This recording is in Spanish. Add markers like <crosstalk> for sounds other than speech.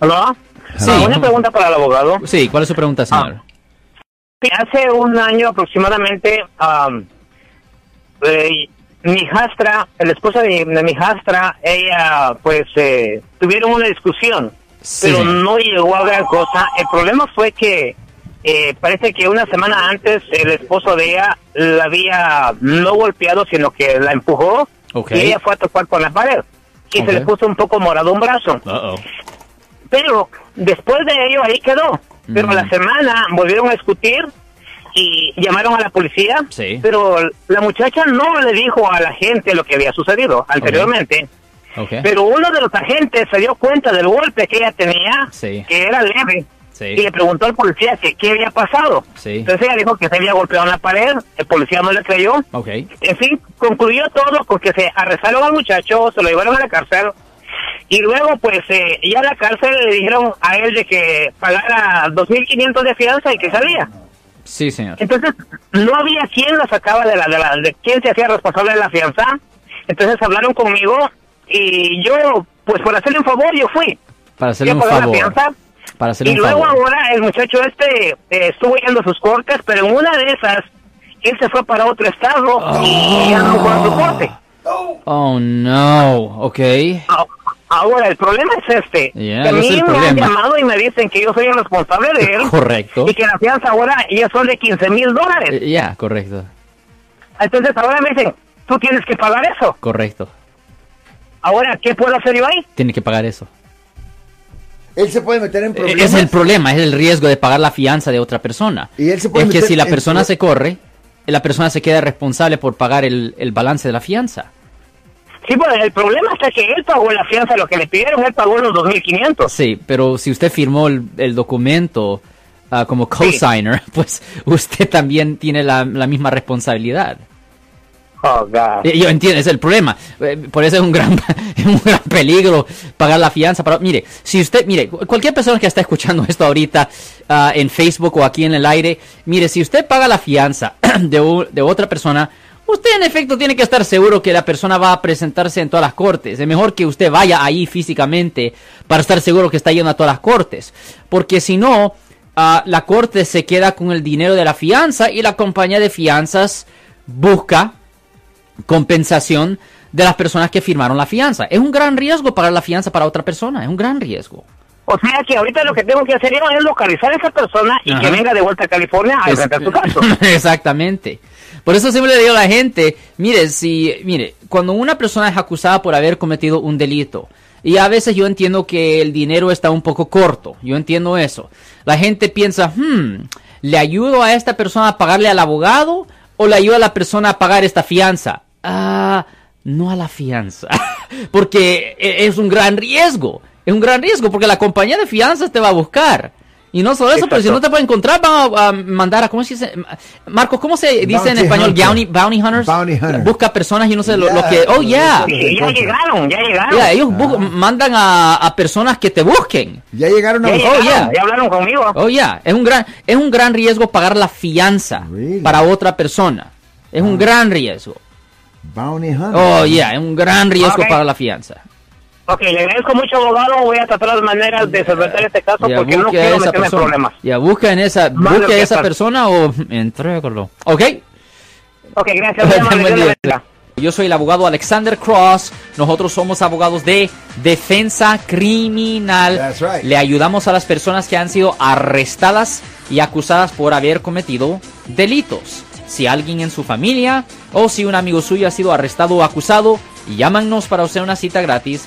¿Aló? Sí. Ah, una pregunta para el abogado. Sí, ¿cuál es su pregunta, señor? Sí, Hace un año aproximadamente, am, eh, mi hijastra, el esposo de, de mi hijastra, ella, pues, eh, tuvieron una discusión, Sí. pero no llegó a gran cosa. El problema fue que eh, parece que una semana antes el esposo de ella la había no golpeado, sino que la empujó y ella fue a tocar con la pared. Y se le puso un poco morado un brazo. Uh-oh. Pero después de ello ahí quedó. Pero Mm. la semana volvieron a discutir y llamaron a la policía. Sí. Pero la muchacha no le dijo a la gente lo que había sucedido anteriormente. Ok. Pero uno de los agentes se dio cuenta del golpe que ella tenía, Sí. que era leve. Sí. Y le preguntó al policía que qué había pasado. Sí. Entonces ella dijo que se había golpeado en la pared. El policía no le creyó. Ok. En fin, concluyó todo porque se arrestaron al muchacho, se lo llevaron a la cárcel y luego pues eh, ya en la cárcel le dijeron a él de que pagara 2.500 de fianza y que salía. Sí, señor. Entonces no había quien la sacaba de la de la de quién se hacía responsable de la fianza. Entonces hablaron conmigo y yo pues por hacerle un favor yo fui. Para hacerle un favor. la fianza Para hacerle y un luego favor. ahora el muchacho este eh, estuvo yendo sus cortes, pero en una de esas él se fue para otro estado y ya no fue a su corte. Oh, no. Ok. Ah, Ahora, el problema es este. Que a mí es el me han llamado y me dicen que yo soy el responsable de él. <laughs> Correcto. Y que la fianza ahora ya son de 15 mil dólares. Eh, Ya, correcto. Entonces ahora me dicen, tú tienes que pagar eso. Correcto. Ahora, ¿qué puedo hacer yo ahí? Tiene que pagar eso. Él se puede meter en Eh, problemas. Es el problema, es el riesgo de pagar la fianza de otra persona. Y él se puede es que si la persona se corre, la persona se queda responsable por pagar el, el balance de la fianza. Sí, pues el problema está que él pagó la fianza, lo que le pidieron, él pagó los 2.500. Sí, pero si usted firmó el, el documento ah, como cosigner, <laughs> pues usted también tiene la, la misma responsabilidad. Oh, God. Yo entiendo, es el problema. Eh, Por eso es un gran, <laughs> es un gran peligro pagar la fianza. Para, mire, si usted, mire, cu- cualquier persona que está escuchando esto ahorita ah, en Facebook o aquí en el aire, mire, si usted paga la fianza <clears throat> de otra persona, usted en efecto tiene que estar seguro que la persona va a presentarse en todas las cortes. Es mejor que usted vaya ahí físicamente para estar seguro que está yendo a todas las cortes. Porque si no, ah, la corte se queda con el dinero de la fianza y la compañía de fianzas busca compensación de las personas que firmaron la fianza. Es un gran riesgo pagar la fianza para otra persona, es un gran riesgo. O sea que ahorita lo que tengo que hacer yo es localizar a esa persona y Ajá. que venga de vuelta a California a enfrentar su caso. <laughs> Exactamente. Por eso siempre le digo a la gente, mire, si, mire, cuando una persona es acusada por haber cometido un delito, y a veces yo entiendo que el dinero está un poco corto, yo entiendo eso. La gente piensa, hmm, ¿le ayudo a esta persona a pagarle al abogado o le ayudo a la persona a pagar esta fianza? Ah, no a la fianza, <laughs> porque e- es un gran riesgo, es un gran riesgo, porque la compañía de fianzas te va a buscar. Y no solo eso, pero si no te puede encontrar, van a, a mandar a, ¿cómo se dice? Marcos, ¿cómo se dice en español? hunter. Bounty, bounty hunters. Bounty hunter. Busca personas y no sé lo, lo que, oh, yeah. Sí, ya llegaron, ya llegaron. Yeah, ellos bu- mandan a, a personas que te busquen. Ya llegaron a Ya Oh, llegaron, yeah. ya hablaron conmigo. Oh, yeah. Es un gran, es un gran riesgo pagar la fianza Really? para otra persona. Es un gran riesgo. Bounty Hunter. Oh, yeah, es un gran riesgo pagar la fianza. Ok, le agradezco mucho, abogado. Voy a tratar las maneras de solventar este caso Ya, porque no quiero meterme en problemas. Ya, busca en esa, busque a esa persona o entrégalo. ¿Ok? Ok, gracias. <laughs> muy. Yo soy el abogado Alexander Cross. Nosotros somos abogados de defensa criminal. That's right. Le ayudamos a las personas que han sido arrestadas y acusadas por haber cometido delitos. Si alguien en su familia o si un amigo suyo ha sido arrestado o acusado, llámanos para hacer una cita gratis.